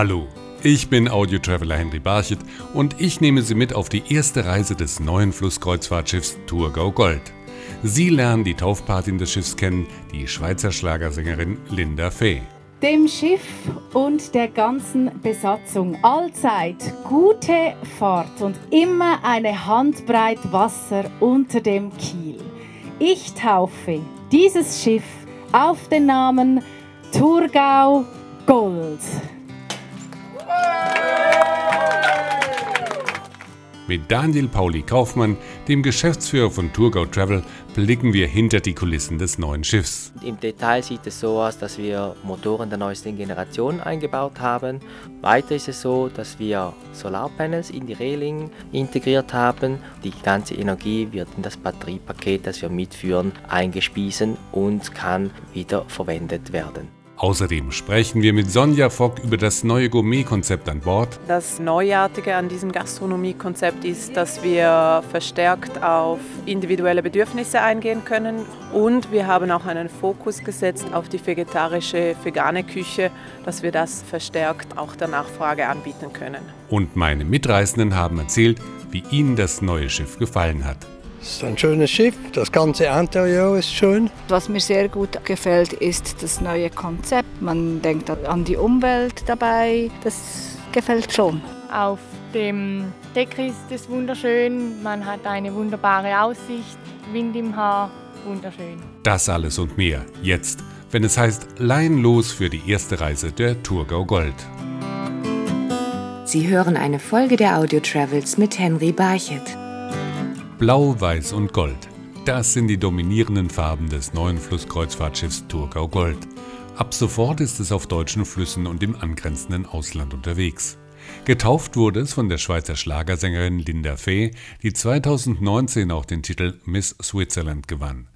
Hallo, ich bin Audio-Traveler Henry Barchet und ich nehme Sie mit auf die erste Reise des neuen Flusskreuzfahrtschiffs Thurgau Gold. Sie lernen die Taufpatin des Schiffs kennen, die Schweizer Schlagersängerin Linda Fee. Dem Schiff und der ganzen Besatzung allzeit gute Fahrt und immer eine Handbreit Wasser unter dem Kiel. Ich taufe dieses Schiff auf den Namen Thurgau Gold. Mit Daniel Pauli Kaufmann, dem Geschäftsführer von Tourgau Travel, blicken wir hinter die Kulissen des neuen Schiffs. Im Detail sieht es so aus, dass wir Motoren der neuesten Generation eingebaut haben. Weiter ist es so, dass wir Solarpanels in die Reling integriert haben. Die ganze Energie wird in das Batteriepaket, das wir mitführen, eingespiesen und kann wieder verwendet werden. Außerdem sprechen wir mit Sonja Fock über das neue Gourmet-Konzept an Bord. Das Neuartige an diesem Gastronomie-Konzept ist, dass wir verstärkt auf individuelle Bedürfnisse eingehen können und wir haben auch einen Fokus gesetzt auf die vegetarische, vegane Küche, dass wir das verstärkt auch der Nachfrage anbieten können. Und meine Mitreisenden haben erzählt, wie ihnen das neue Schiff gefallen hat. Es ist ein schönes Schiff, das ganze Interieur ist schön. Was mir sehr gut gefällt, ist das neue Konzept. Man denkt an die Umwelt dabei, das gefällt schon. Auf dem Deck ist es wunderschön, man hat eine wunderbare Aussicht, Wind im Haar, wunderschön. Das alles und mehr jetzt, wenn es heißt Leihen los für die erste Reise der Thurgau Gold. Sie hören eine Folge der Audio Travels mit Henry Barchet. Blau, Weiß und Gold. Das sind die dominierenden Farben des neuen Flusskreuzfahrtschiffs Thurgau Gold. Ab sofort ist es auf deutschen Flüssen und im angrenzenden Ausland unterwegs. Getauft wurde es von der Schweizer Schlagersängerin Linda Fee, die 2019 auch den Titel Miss Switzerland gewann.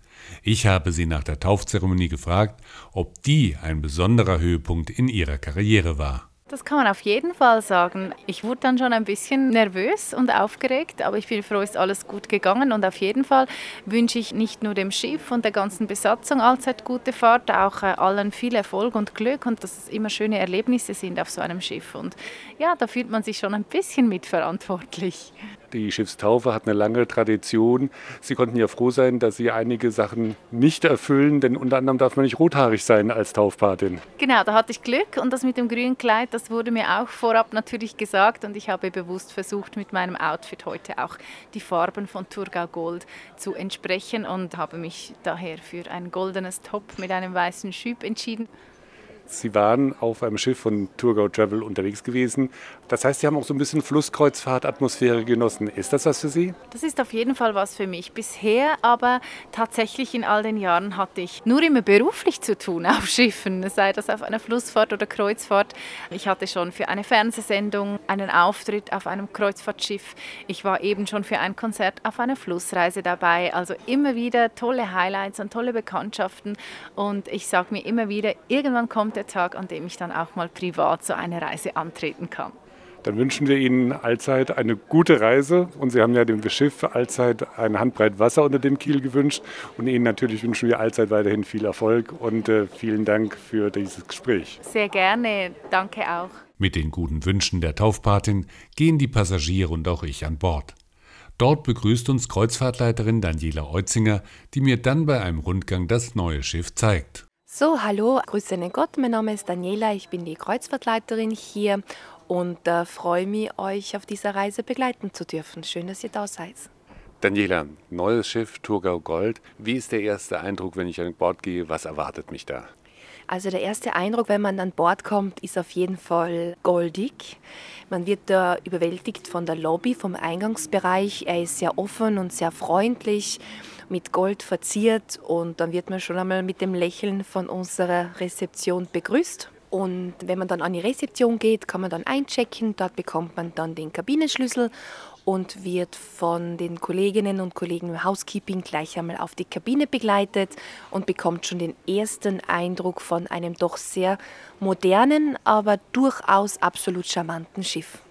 Ich habe sie nach der Taufzeremonie gefragt, ob die ein besonderer Höhepunkt in ihrer Karriere war. Das kann man auf jeden Fall sagen. Ich wurde dann schon ein bisschen nervös und aufgeregt, aber ich bin froh, ist alles gut gegangen und auf jeden Fall wünsche ich nicht nur dem Schiff und der ganzen Besatzung allzeit gute Fahrt, auch äh, allen viel Erfolg und Glück und dass es immer schöne Erlebnisse sind auf so einem Schiff und ja, da fühlt man sich schon ein bisschen mitverantwortlich. Die Schiffstaufe hat eine lange Tradition. Sie konnten ja froh sein, dass Sie einige Sachen nicht erfüllen, denn unter anderem darf man nicht rothaarig sein als Taufpatin. Genau, da hatte ich Glück und das mit dem grünen Kleid, das wurde mir auch vorab natürlich gesagt und ich habe bewusst versucht, mit meinem Outfit heute auch die Farben von Thurgau Gold zu entsprechen und habe mich daher für ein goldenes Top mit einem weißen Schüb entschieden. Sie waren auf einem Schiff von Tourgau Travel unterwegs gewesen. Das heißt, Sie haben auch so ein bisschen Flusskreuzfahrt-Atmosphäre genossen. Ist das was für Sie? Das ist auf jeden Fall was für mich. Bisher aber tatsächlich in all den Jahren hatte ich nur immer beruflich zu tun auf Schiffen, sei das auf einer Flussfahrt oder Kreuzfahrt. Ich hatte schon für eine Fernsehsendung einen Auftritt auf einem Kreuzfahrtschiff. Ich war eben schon für ein Konzert auf einer Flussreise dabei. Also immer wieder tolle Highlights und tolle Bekanntschaften. Und ich sage mir immer wieder, irgendwann kommt kommt der Tag, an dem ich dann auch mal privat so eine Reise antreten kann. Dann wünschen wir Ihnen allzeit eine gute Reise und Sie haben ja dem Schiff allzeit eine Handbreit Wasser unter dem Kiel gewünscht und Ihnen natürlich wünschen wir allzeit weiterhin viel Erfolg und äh, vielen Dank für dieses Gespräch. Sehr gerne, danke auch. Mit den guten Wünschen der Taufpatin gehen die Passagiere und auch ich an Bord. Dort begrüßt uns Kreuzfahrtleiterin Daniela Eutzinger, die mir dann bei einem Rundgang das neue Schiff zeigt. So, hallo, grüße den Gott, mein Name ist Daniela, ich bin die Kreuzfahrtleiterin hier und äh, freue mich, euch auf dieser Reise begleiten zu dürfen. Schön, dass ihr da seid. Daniela, neues Schiff, Thurgau Gold. Wie ist der erste Eindruck, wenn ich an Bord gehe? Was erwartet mich da? Also der erste Eindruck, wenn man an Bord kommt, ist auf jeden Fall goldig. Man wird da überwältigt von der Lobby, vom Eingangsbereich. Er ist sehr offen und sehr freundlich mit Gold verziert und dann wird man schon einmal mit dem Lächeln von unserer Rezeption begrüßt. Und wenn man dann an die Rezeption geht, kann man dann einchecken. Dort bekommt man dann den Kabinenschlüssel und wird von den Kolleginnen und Kollegen im Housekeeping gleich einmal auf die Kabine begleitet und bekommt schon den ersten Eindruck von einem doch sehr modernen, aber durchaus absolut charmanten Schiff.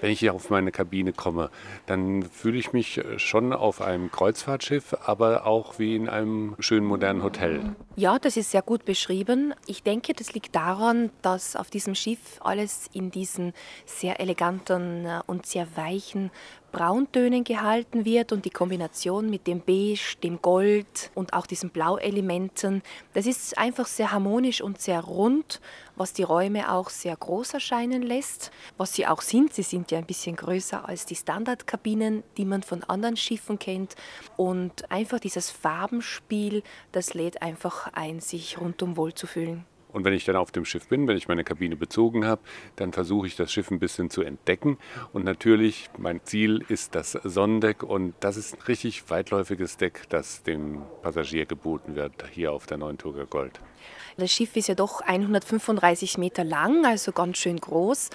Wenn ich hier auf meine Kabine komme, dann fühle ich mich schon auf einem Kreuzfahrtschiff, aber auch wie in einem schönen modernen Hotel. Ja, das ist sehr gut beschrieben. Ich denke, das liegt daran, dass auf diesem Schiff alles in diesen sehr eleganten äh, und sehr weichen Brauntönen gehalten wird und die Kombination mit dem Beige, dem Gold und auch diesen Blauelementen, das ist einfach sehr harmonisch und sehr rund, was die Räume auch sehr groß erscheinen lässt, was sie auch sind. Sie sind ja ein bisschen größer als die Standardkabinen, die man von anderen Schiffen kennt und einfach dieses Farbenspiel, das lädt einfach ein, sich rundum wohlzufühlen. Und wenn ich dann auf dem Schiff bin, wenn ich meine Kabine bezogen habe, dann versuche ich das Schiff ein bisschen zu entdecken. Und natürlich, mein Ziel ist das Sonnendeck und das ist ein richtig weitläufiges Deck, das dem Passagier geboten wird hier auf der neuen Turger Gold. Das Schiff ist ja doch 135 Meter lang, also ganz schön groß.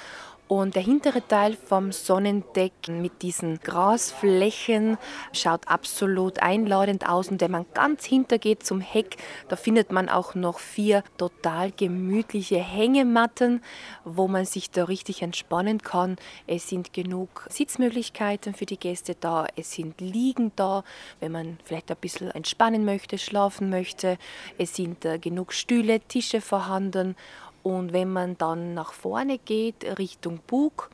Und der hintere Teil vom Sonnendeck mit diesen Grasflächen schaut absolut einladend aus. Und wenn man ganz hinter geht zum Heck, da findet man auch noch vier total gemütliche Hängematten, wo man sich da richtig entspannen kann. Es sind genug Sitzmöglichkeiten für die Gäste da. Es sind Liegen da, wenn man vielleicht ein bisschen entspannen möchte, schlafen möchte. Es sind äh, genug Stühle, Tische vorhanden. Und wenn man dann nach vorne geht, Richtung Bug,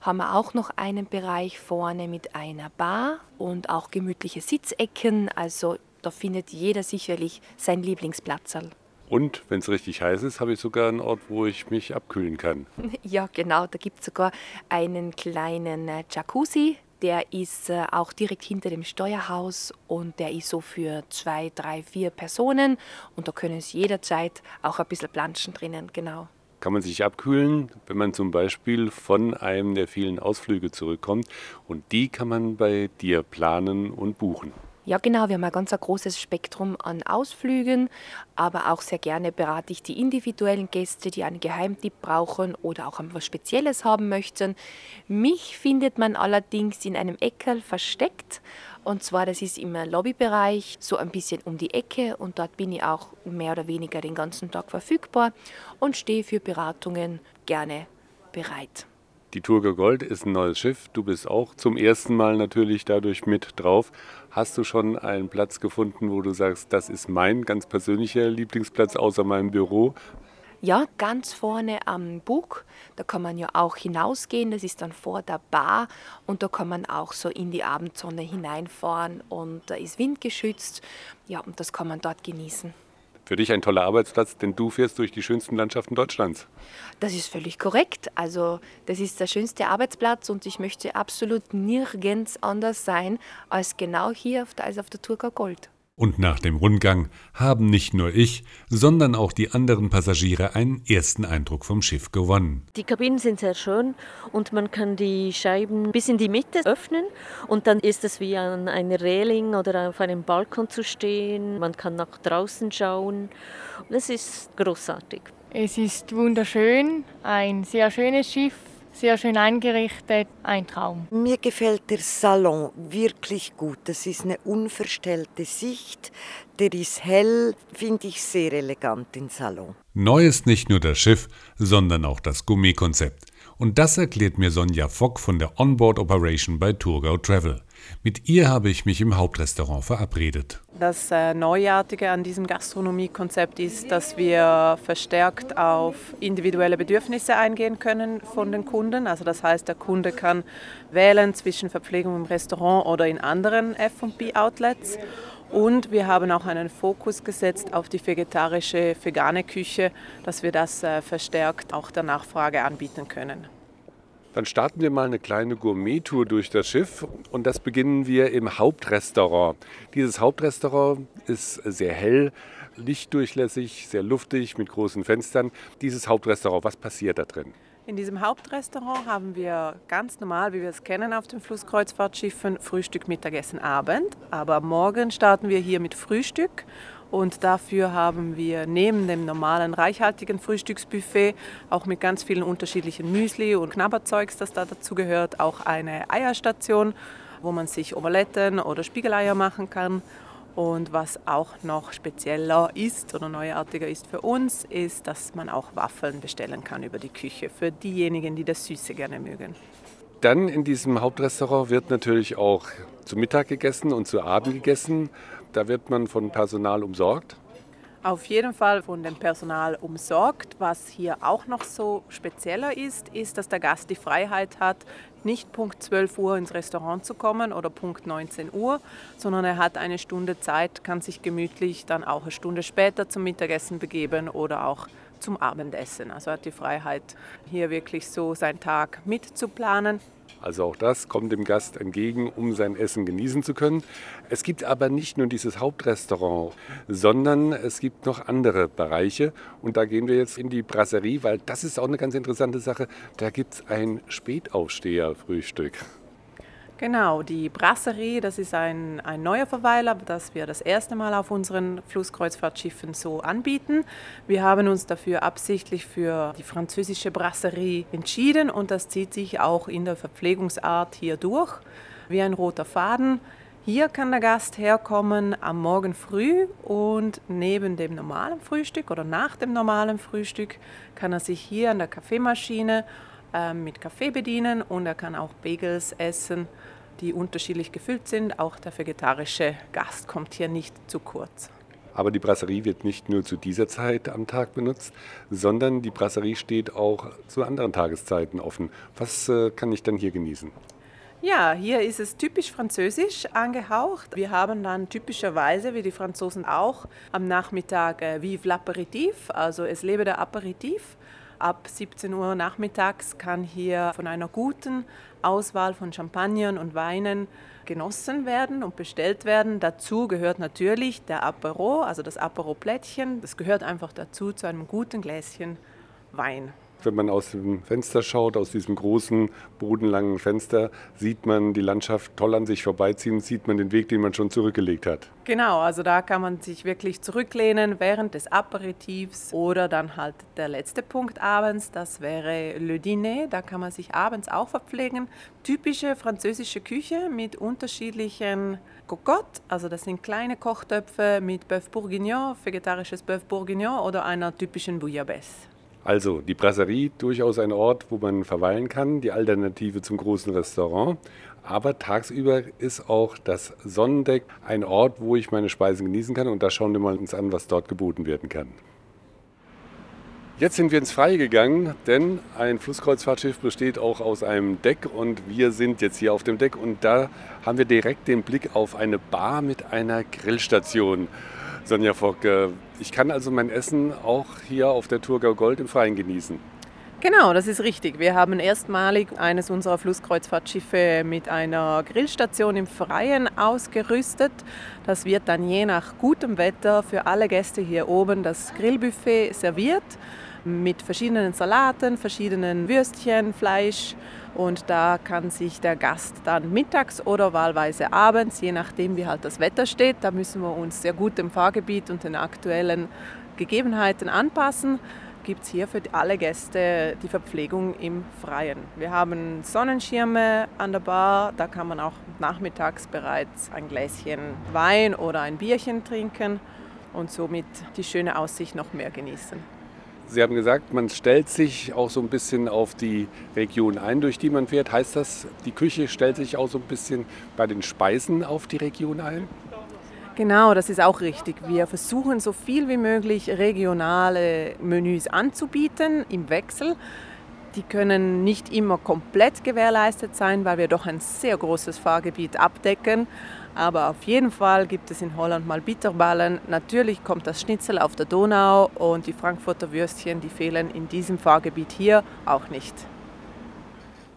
haben wir auch noch einen Bereich vorne mit einer Bar und auch gemütliche Sitzecken. Also da findet jeder sicherlich sein Lieblingsplatz. Und wenn es richtig heiß ist, habe ich sogar einen Ort, wo ich mich abkühlen kann. Ja, genau. Da gibt es sogar einen kleinen äh, Jacuzzi, der ist äh, auch direkt hinter dem Steuerhaus und der ist so für zwei, drei, vier Personen und da können Sie jederzeit auch ein bisschen planschen drinnen, genau. Kann man sich abkühlen, wenn man zum Beispiel von einem der vielen Ausflüge zurückkommt und die kann man bei dir planen und buchen. Ja, genau. Wir haben ein ganz großes Spektrum an Ausflügen, aber auch sehr gerne berate ich die individuellen Gäste, die einen Geheimtipp brauchen oder auch etwas Spezielles haben möchten. Mich findet man allerdings in einem Eckerl versteckt. Und zwar, das ist im Lobbybereich, so ein bisschen um die Ecke. Und dort bin ich auch mehr oder weniger den ganzen Tag verfügbar und stehe für Beratungen gerne bereit. Die Turger Gold ist ein neues Schiff. Du bist auch zum ersten Mal natürlich dadurch mit drauf. Hast du schon einen Platz gefunden, wo du sagst, das ist mein ganz persönlicher Lieblingsplatz außer meinem Büro? Ja, ganz vorne am Bug. Da kann man ja auch hinausgehen. Das ist dann vor der Bar und da kann man auch so in die Abendsonne hineinfahren und da ist windgeschützt. Ja, und das kann man dort genießen für dich ein toller Arbeitsplatz, denn du fährst durch die schönsten Landschaften Deutschlands. Das ist völlig korrekt. Also das ist der schönste Arbeitsplatz und ich möchte absolut nirgends anders sein als genau hier auf der, als auf der Turka Gold. Und nach dem Rundgang haben nicht nur ich, sondern auch die anderen Passagiere einen ersten Eindruck vom Schiff gewonnen. Die Kabinen sind sehr schön und man kann die Scheiben bis in die Mitte öffnen und dann ist es wie an einer Reling oder auf einem Balkon zu stehen. Man kann nach draußen schauen. Das ist großartig. Es ist wunderschön, ein sehr schönes Schiff sehr schön eingerichtet, ein Traum. Mir gefällt der Salon wirklich gut. Das ist eine unverstellte Sicht. Der ist hell, finde ich sehr elegant, den Salon. Neu ist nicht nur das Schiff, sondern auch das Gummikonzept. Und das erklärt mir Sonja Fock von der Onboard Operation bei Tourgau Travel. Mit ihr habe ich mich im Hauptrestaurant verabredet. Das äh, Neuartige an diesem Gastronomiekonzept ist, dass wir verstärkt auf individuelle Bedürfnisse eingehen können von den Kunden. Also das heißt, der Kunde kann wählen zwischen Verpflegung im Restaurant oder in anderen F&B-Outlets. Und wir haben auch einen Fokus gesetzt auf die vegetarische, vegane Küche, dass wir das äh, verstärkt auch der Nachfrage anbieten können. Dann starten wir mal eine kleine Gourmet-Tour durch das Schiff und das beginnen wir im Hauptrestaurant. Dieses Hauptrestaurant ist sehr hell, lichtdurchlässig, sehr luftig mit großen Fenstern. Dieses Hauptrestaurant, was passiert da drin? In diesem Hauptrestaurant haben wir ganz normal, wie wir es kennen auf den Flusskreuzfahrtschiffen, Frühstück, Mittagessen, Abend. Aber morgen starten wir hier mit Frühstück und dafür haben wir neben dem normalen reichhaltigen Frühstücksbuffet auch mit ganz vielen unterschiedlichen Müsli und Knabberzeugs, das da dazu gehört, auch eine Eierstation, wo man sich Omeletten oder Spiegeleier machen kann. Und was auch noch spezieller ist oder neuartiger ist für uns, ist, dass man auch Waffeln bestellen kann über die Küche für diejenigen, die das Süße gerne mögen. Dann in diesem Hauptrestaurant wird natürlich auch zu Mittag gegessen und zu Abend gegessen. Da wird man von Personal umsorgt. Auf jeden Fall von dem Personal umsorgt. Was hier auch noch so spezieller ist, ist, dass der Gast die Freiheit hat, nicht Punkt 12 Uhr ins Restaurant zu kommen oder Punkt 19 Uhr, sondern er hat eine Stunde Zeit, kann sich gemütlich dann auch eine Stunde später zum Mittagessen begeben oder auch zum Abendessen. Also hat die Freiheit, hier wirklich so seinen Tag mitzuplanen. Also auch das kommt dem Gast entgegen, um sein Essen genießen zu können. Es gibt aber nicht nur dieses Hauptrestaurant, sondern es gibt noch andere Bereiche. Und da gehen wir jetzt in die Brasserie, weil das ist auch eine ganz interessante Sache. Da gibt es ein Spätaufsteher-Frühstück. Genau, die Brasserie, das ist ein, ein neuer Verweiler, das wir das erste Mal auf unseren Flusskreuzfahrtschiffen so anbieten. Wir haben uns dafür absichtlich für die französische Brasserie entschieden und das zieht sich auch in der Verpflegungsart hier durch, wie ein roter Faden. Hier kann der Gast herkommen am Morgen früh und neben dem normalen Frühstück oder nach dem normalen Frühstück kann er sich hier an der Kaffeemaschine äh, mit Kaffee bedienen und er kann auch Bagels essen die unterschiedlich gefüllt sind. Auch der vegetarische Gast kommt hier nicht zu kurz. Aber die Brasserie wird nicht nur zu dieser Zeit am Tag benutzt, sondern die Brasserie steht auch zu anderen Tageszeiten offen. Was äh, kann ich dann hier genießen? Ja, hier ist es typisch französisch angehaucht. Wir haben dann typischerweise, wie die Franzosen auch, am Nachmittag äh, Vive l'Aperitif, also es lebe der Aperitif. Ab 17 Uhr nachmittags kann hier von einer guten Auswahl von Champagnern und Weinen genossen werden und bestellt werden. Dazu gehört natürlich der Apero, also das Apero-Plättchen. Das gehört einfach dazu zu einem guten Gläschen Wein. Wenn man aus dem Fenster schaut, aus diesem großen, bodenlangen Fenster, sieht man die Landschaft toll an sich vorbeiziehen, sieht man den Weg, den man schon zurückgelegt hat. Genau, also da kann man sich wirklich zurücklehnen während des Aperitifs oder dann halt der letzte Punkt abends, das wäre Le Dîner, da kann man sich abends auch verpflegen. Typische französische Küche mit unterschiedlichen Cocotte, also das sind kleine Kochtöpfe mit Bœuf Bourguignon, vegetarisches Bœuf Bourguignon oder einer typischen Bouillabaisse. Also die Brasserie, durchaus ein Ort, wo man verweilen kann, die Alternative zum großen Restaurant. Aber tagsüber ist auch das Sonnendeck ein Ort, wo ich meine Speisen genießen kann. Und da schauen wir mal uns an, was dort geboten werden kann. Jetzt sind wir ins Freie gegangen, denn ein Flusskreuzfahrtschiff besteht auch aus einem Deck und wir sind jetzt hier auf dem Deck und da haben wir direkt den Blick auf eine Bar mit einer Grillstation. Sonja Fock, äh, ich kann also mein Essen auch hier auf der Thurgau Gold im Freien genießen. Genau, das ist richtig. Wir haben erstmalig eines unserer Flusskreuzfahrtschiffe mit einer Grillstation im Freien ausgerüstet. Das wird dann je nach gutem Wetter für alle Gäste hier oben das Grillbuffet serviert mit verschiedenen Salaten, verschiedenen Würstchen, Fleisch und da kann sich der Gast dann mittags oder wahlweise abends, je nachdem wie halt das Wetter steht, da müssen wir uns sehr gut dem Fahrgebiet und den aktuellen Gegebenheiten anpassen, gibt es hier für alle Gäste die Verpflegung im Freien. Wir haben Sonnenschirme an der Bar, da kann man auch nachmittags bereits ein Gläschen Wein oder ein Bierchen trinken und somit die schöne Aussicht noch mehr genießen. Sie haben gesagt, man stellt sich auch so ein bisschen auf die Region ein, durch die man fährt. Heißt das, die Küche stellt sich auch so ein bisschen bei den Speisen auf die Region ein? Genau, das ist auch richtig. Wir versuchen so viel wie möglich regionale Menüs anzubieten im Wechsel. Die können nicht immer komplett gewährleistet sein, weil wir doch ein sehr großes Fahrgebiet abdecken. Aber auf jeden Fall gibt es in Holland mal Bitterballen. Natürlich kommt das Schnitzel auf der Donau und die Frankfurter Würstchen, die fehlen in diesem Fahrgebiet hier auch nicht.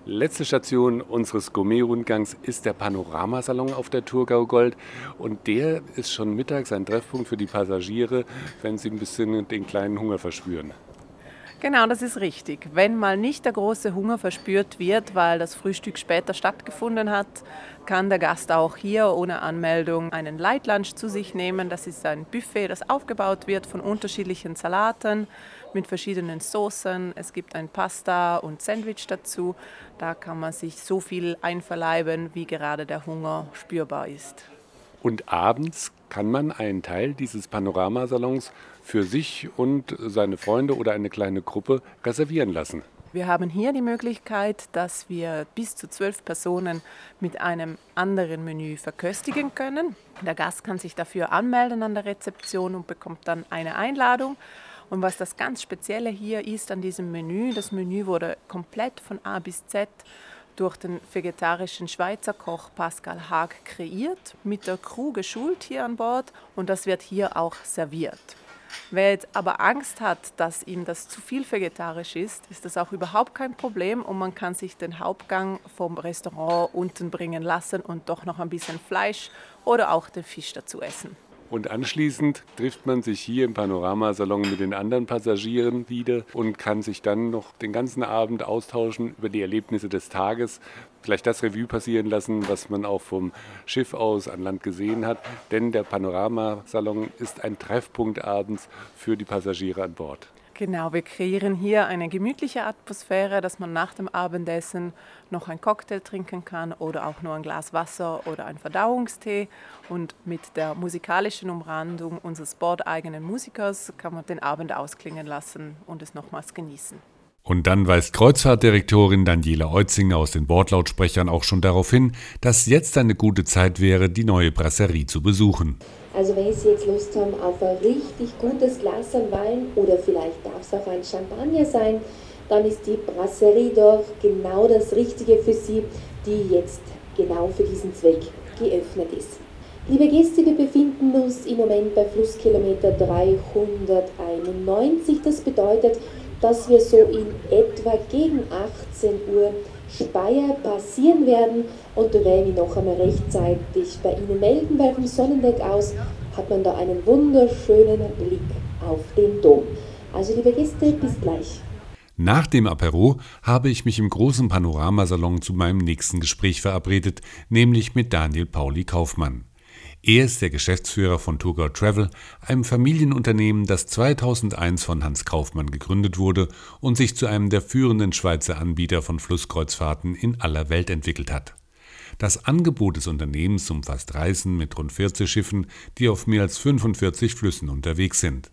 Letzte Station unseres Gourmet-Rundgangs ist der Panoramasalon auf der Thurgau Gold. Und der ist schon mittags ein Treffpunkt für die Passagiere, wenn sie ein bisschen den kleinen Hunger verspüren. Genau, das ist richtig. Wenn mal nicht der große Hunger verspürt wird, weil das Frühstück später stattgefunden hat, kann der Gast auch hier ohne Anmeldung einen Light Lunch zu sich nehmen. Das ist ein Buffet, das aufgebaut wird von unterschiedlichen Salaten mit verschiedenen Soßen. Es gibt ein Pasta und Sandwich dazu. Da kann man sich so viel einverleiben, wie gerade der Hunger spürbar ist. Und abends kann man einen Teil dieses Panoramasalons für sich und seine Freunde oder eine kleine Gruppe reservieren lassen. Wir haben hier die Möglichkeit, dass wir bis zu zwölf Personen mit einem anderen Menü verköstigen können. Der Gast kann sich dafür anmelden an der Rezeption und bekommt dann eine Einladung. Und was das ganz Spezielle hier ist an diesem Menü, das Menü wurde komplett von A bis Z durch den vegetarischen Schweizer Koch Pascal Haag kreiert, mit der Crew geschult hier an Bord und das wird hier auch serviert. Wer jetzt aber Angst hat, dass ihm das zu viel vegetarisch ist, ist das auch überhaupt kein Problem und man kann sich den Hauptgang vom Restaurant unten bringen lassen und doch noch ein bisschen Fleisch oder auch den Fisch dazu essen. Und anschließend trifft man sich hier im Panoramasalon mit den anderen Passagieren wieder und kann sich dann noch den ganzen Abend austauschen über die Erlebnisse des Tages, vielleicht das Revue passieren lassen, was man auch vom Schiff aus an Land gesehen hat. Denn der Panoramasalon ist ein Treffpunkt abends für die Passagiere an Bord. Genau, wir kreieren hier eine gemütliche Atmosphäre, dass man nach dem Abendessen noch einen Cocktail trinken kann oder auch nur ein Glas Wasser oder einen Verdauungstee. Und mit der musikalischen Umrandung unseres bordeigenen Musikers kann man den Abend ausklingen lassen und es nochmals genießen. Und dann weist Kreuzfahrtdirektorin Daniela Eutzinger aus den Bordlautsprechern auch schon darauf hin, dass jetzt eine gute Zeit wäre, die neue Brasserie zu besuchen. Also wenn Sie jetzt Lust haben auf ein richtig gutes Glas an Wein oder vielleicht darf es auch ein Champagner sein, dann ist die Brasserie doch genau das Richtige für Sie, die jetzt genau für diesen Zweck geöffnet ist. Liebe Gäste, wir befinden uns im Moment bei Flusskilometer 391. Das bedeutet, dass wir so in etwa gegen 18 Uhr Speyer passieren werden und da werde ich noch einmal rechtzeitig bei Ihnen melden, weil vom Sonnendeck aus hat man da einen wunderschönen Blick auf den Dom. Also liebe Gäste, bis gleich. Nach dem Apero habe ich mich im großen Panoramasalon zu meinem nächsten Gespräch verabredet, nämlich mit Daniel Pauli Kaufmann. Er ist der Geschäftsführer von Tourgau Travel, einem Familienunternehmen, das 2001 von Hans Kaufmann gegründet wurde und sich zu einem der führenden Schweizer Anbieter von Flusskreuzfahrten in aller Welt entwickelt hat. Das Angebot des Unternehmens umfasst Reisen mit rund 40 Schiffen, die auf mehr als 45 Flüssen unterwegs sind.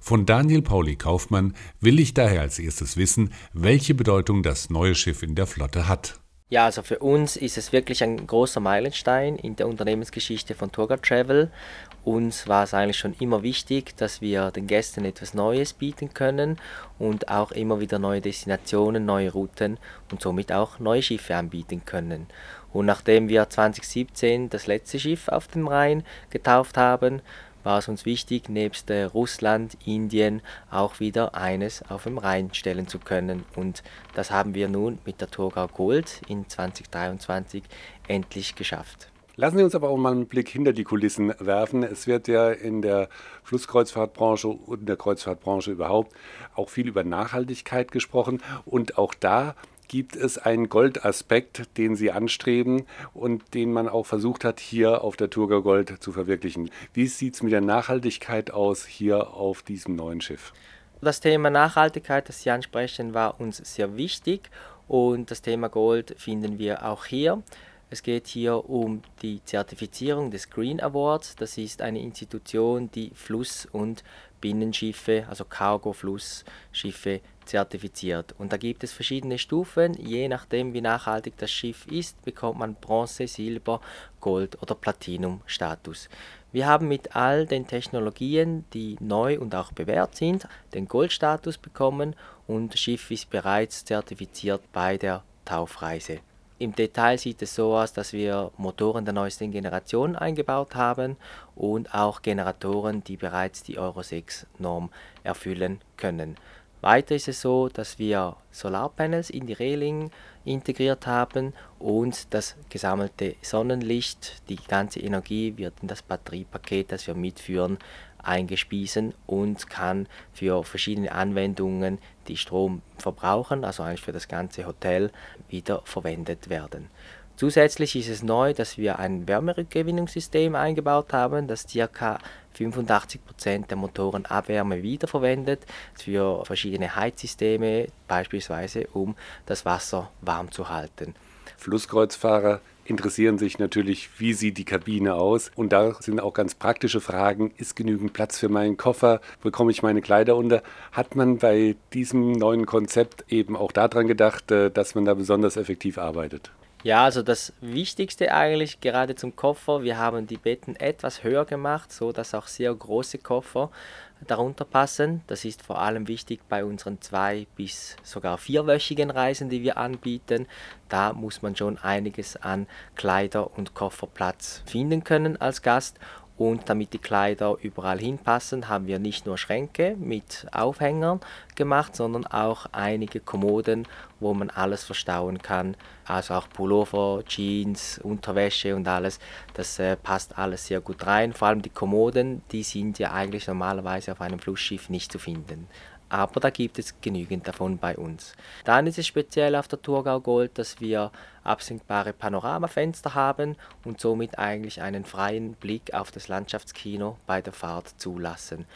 Von Daniel Pauli Kaufmann will ich daher als erstes wissen, welche Bedeutung das neue Schiff in der Flotte hat. Ja, also für uns ist es wirklich ein großer Meilenstein in der Unternehmensgeschichte von Tourga Travel. Uns war es eigentlich schon immer wichtig, dass wir den Gästen etwas Neues bieten können und auch immer wieder neue Destinationen, neue Routen und somit auch neue Schiffe anbieten können. Und nachdem wir 2017 das letzte Schiff auf dem Rhein getauft haben, war es uns wichtig, nebst äh, Russland, Indien auch wieder eines auf dem Rhein stellen zu können. Und das haben wir nun mit der Thurgau Gold in 2023 endlich geschafft. Lassen Sie uns aber auch mal einen Blick hinter die Kulissen werfen. Es wird ja in der Flusskreuzfahrtbranche und in der Kreuzfahrtbranche überhaupt auch viel über Nachhaltigkeit gesprochen. Und auch da gibt es einen Goldaspekt, den Sie anstreben und den man auch versucht hat, hier auf der Turga Gold zu verwirklichen. Wie sieht es mit der Nachhaltigkeit aus hier auf diesem neuen Schiff? Das Thema Nachhaltigkeit, das Sie ansprechen, war uns sehr wichtig und das Thema Gold finden wir auch hier. Es geht hier um die Zertifizierung des Green Awards. Das ist eine Institution, die Fluss- und Binnenschiffe, also Cargo-Flussschiffe zertifiziert. Und da gibt es verschiedene Stufen. Je nachdem, wie nachhaltig das Schiff ist, bekommt man Bronze, Silber, Gold oder Platinum-Status. Wir haben mit all den Technologien, die neu und auch bewährt sind, den Goldstatus bekommen und das Schiff ist bereits zertifiziert bei der Taufreise. Im Detail sieht es so aus, dass wir Motoren der neuesten Generation eingebaut haben und auch Generatoren, die bereits die Euro 6 Norm erfüllen können. Weiter ist es so, dass wir Solarpanels in die Reling integriert haben und das gesammelte Sonnenlicht, die ganze Energie wird in das Batteriepaket, das wir mitführen, eingespiesen und kann für verschiedene Anwendungen, die Strom verbrauchen, also eigentlich für das ganze Hotel, wieder verwendet werden. Zusätzlich ist es neu, dass wir ein Wärmerückgewinnungssystem eingebaut haben, das ca. 85% der Motoren Abwärme wiederverwendet für verschiedene Heizsysteme, beispielsweise um das Wasser warm zu halten. Flusskreuzfahrer interessieren sich natürlich, wie sieht die Kabine aus. Und da sind auch ganz praktische Fragen. Ist genügend Platz für meinen Koffer? Bekomme ich meine Kleider unter? Hat man bei diesem neuen Konzept eben auch daran gedacht, äh, dass man da besonders effektiv arbeitet? Ja, also das Wichtigste eigentlich gerade zum Koffer, wir haben die Betten etwas höher gemacht, so dass auch sehr große Koffer darunter passen. Das ist vor allem wichtig bei unseren zwei bis sogar vierwöchigen Reisen, die wir anbieten. Da muss man schon einiges an Kleider und Kofferplatz finden können als Gast und damit die Kleider überall hinpassen, haben wir nicht nur Schränke mit Aufhängern gemacht, sondern auch einige Kommoden, wo man alles verstauen kann. Also auch Pullover, Jeans, Unterwäsche und alles. Das äh, passt alles sehr gut rein. Vor allem die Kommoden, die sind ja eigentlich normalerweise auf einem Flussschiff nicht zu finden aber da gibt es genügend davon bei uns. Dann ist es speziell auf der Thurgau Gold, dass wir absinkbare Panoramafenster haben und somit eigentlich einen freien Blick auf das Landschaftskino bei der Fahrt zulassen.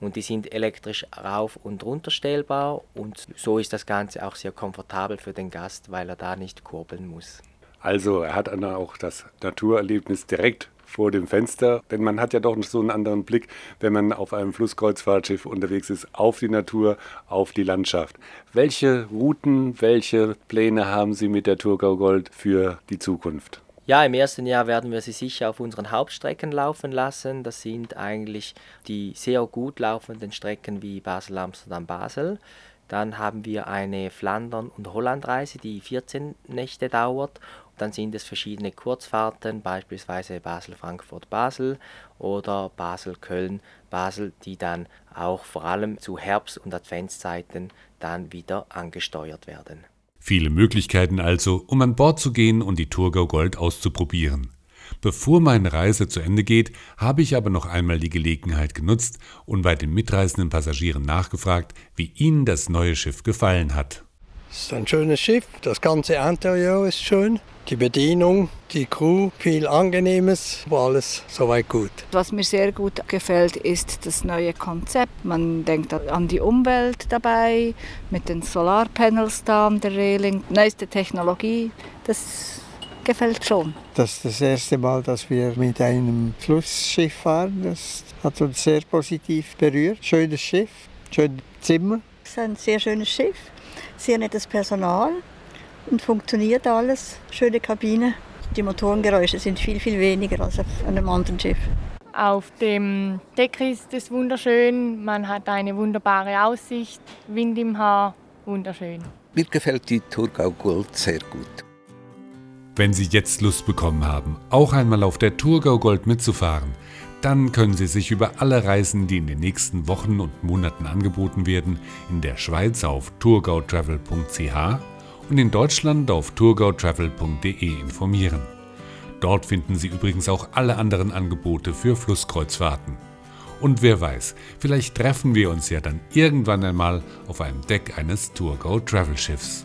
Und die sind elektrisch rauf und runterstellbar und so ist das Ganze auch sehr komfortabel für den Gast, weil er da nicht kurbeln muss. Also er hat dann auch das Naturerlebnis direkt vor dem Fenster, denn man hat ja doch so einen anderen Blick, wenn man auf einem Flusskreuzfahrtschiff unterwegs ist, auf die Natur, auf die Landschaft. Welche Routen, welche Pläne haben Sie mit der Thurgau Gold für die Zukunft? Ja, im ersten Jahr werden wir sie sicher auf unseren Hauptstrecken laufen lassen. Das sind eigentlich die sehr gut laufenden Strecken wie Basel-Amsterdam-Basel. Dann haben wir eine Flandern- und Hollandreise, die 14 Nächte dauert dann sind es verschiedene Kurzfahrten, beispielsweise Basel-Frankfurt-Basel oder Basel-Köln-Basel, die dann auch vor allem zu Herbst- und Adventszeiten dann wieder angesteuert werden. Viele Möglichkeiten also, um an Bord zu gehen und die Thurgau Gold auszuprobieren. Bevor meine Reise zu Ende geht, habe ich aber noch einmal die Gelegenheit genutzt und bei den mitreisenden Passagieren nachgefragt, wie ihnen das neue Schiff gefallen hat. Es ist ein schönes Schiff, das ganze Interieur ist schön. Die Bedienung, die Crew, viel Angenehmes, war alles soweit gut. Was mir sehr gut gefällt, ist das neue Konzept. Man denkt an die Umwelt dabei, mit den Solarpanels da an der Reling, neueste Technologie. Das gefällt schon. Das ist das erste Mal, dass wir mit einem Flussschiff fahren. Das hat uns sehr positiv berührt. Schönes Schiff, schönes Zimmer. Es ist ein sehr schönes Schiff sehr nettes Personal und funktioniert alles. Schöne Kabine. Die Motorengeräusche sind viel, viel weniger als auf einem anderen Schiff. Auf dem Deck ist es wunderschön. Man hat eine wunderbare Aussicht, Wind im Haar, wunderschön. Mir gefällt die Thurgau Gold sehr gut. Wenn Sie jetzt Lust bekommen haben, auch einmal auf der Thurgau Gold mitzufahren, dann können Sie sich über alle Reisen, die in den nächsten Wochen und Monaten angeboten werden, in der Schweiz auf tourgautravel.ch und in Deutschland auf tourgautravel.de informieren. Dort finden Sie übrigens auch alle anderen Angebote für Flusskreuzfahrten. Und wer weiß, vielleicht treffen wir uns ja dann irgendwann einmal auf einem Deck eines Tourgau Travel Schiffs.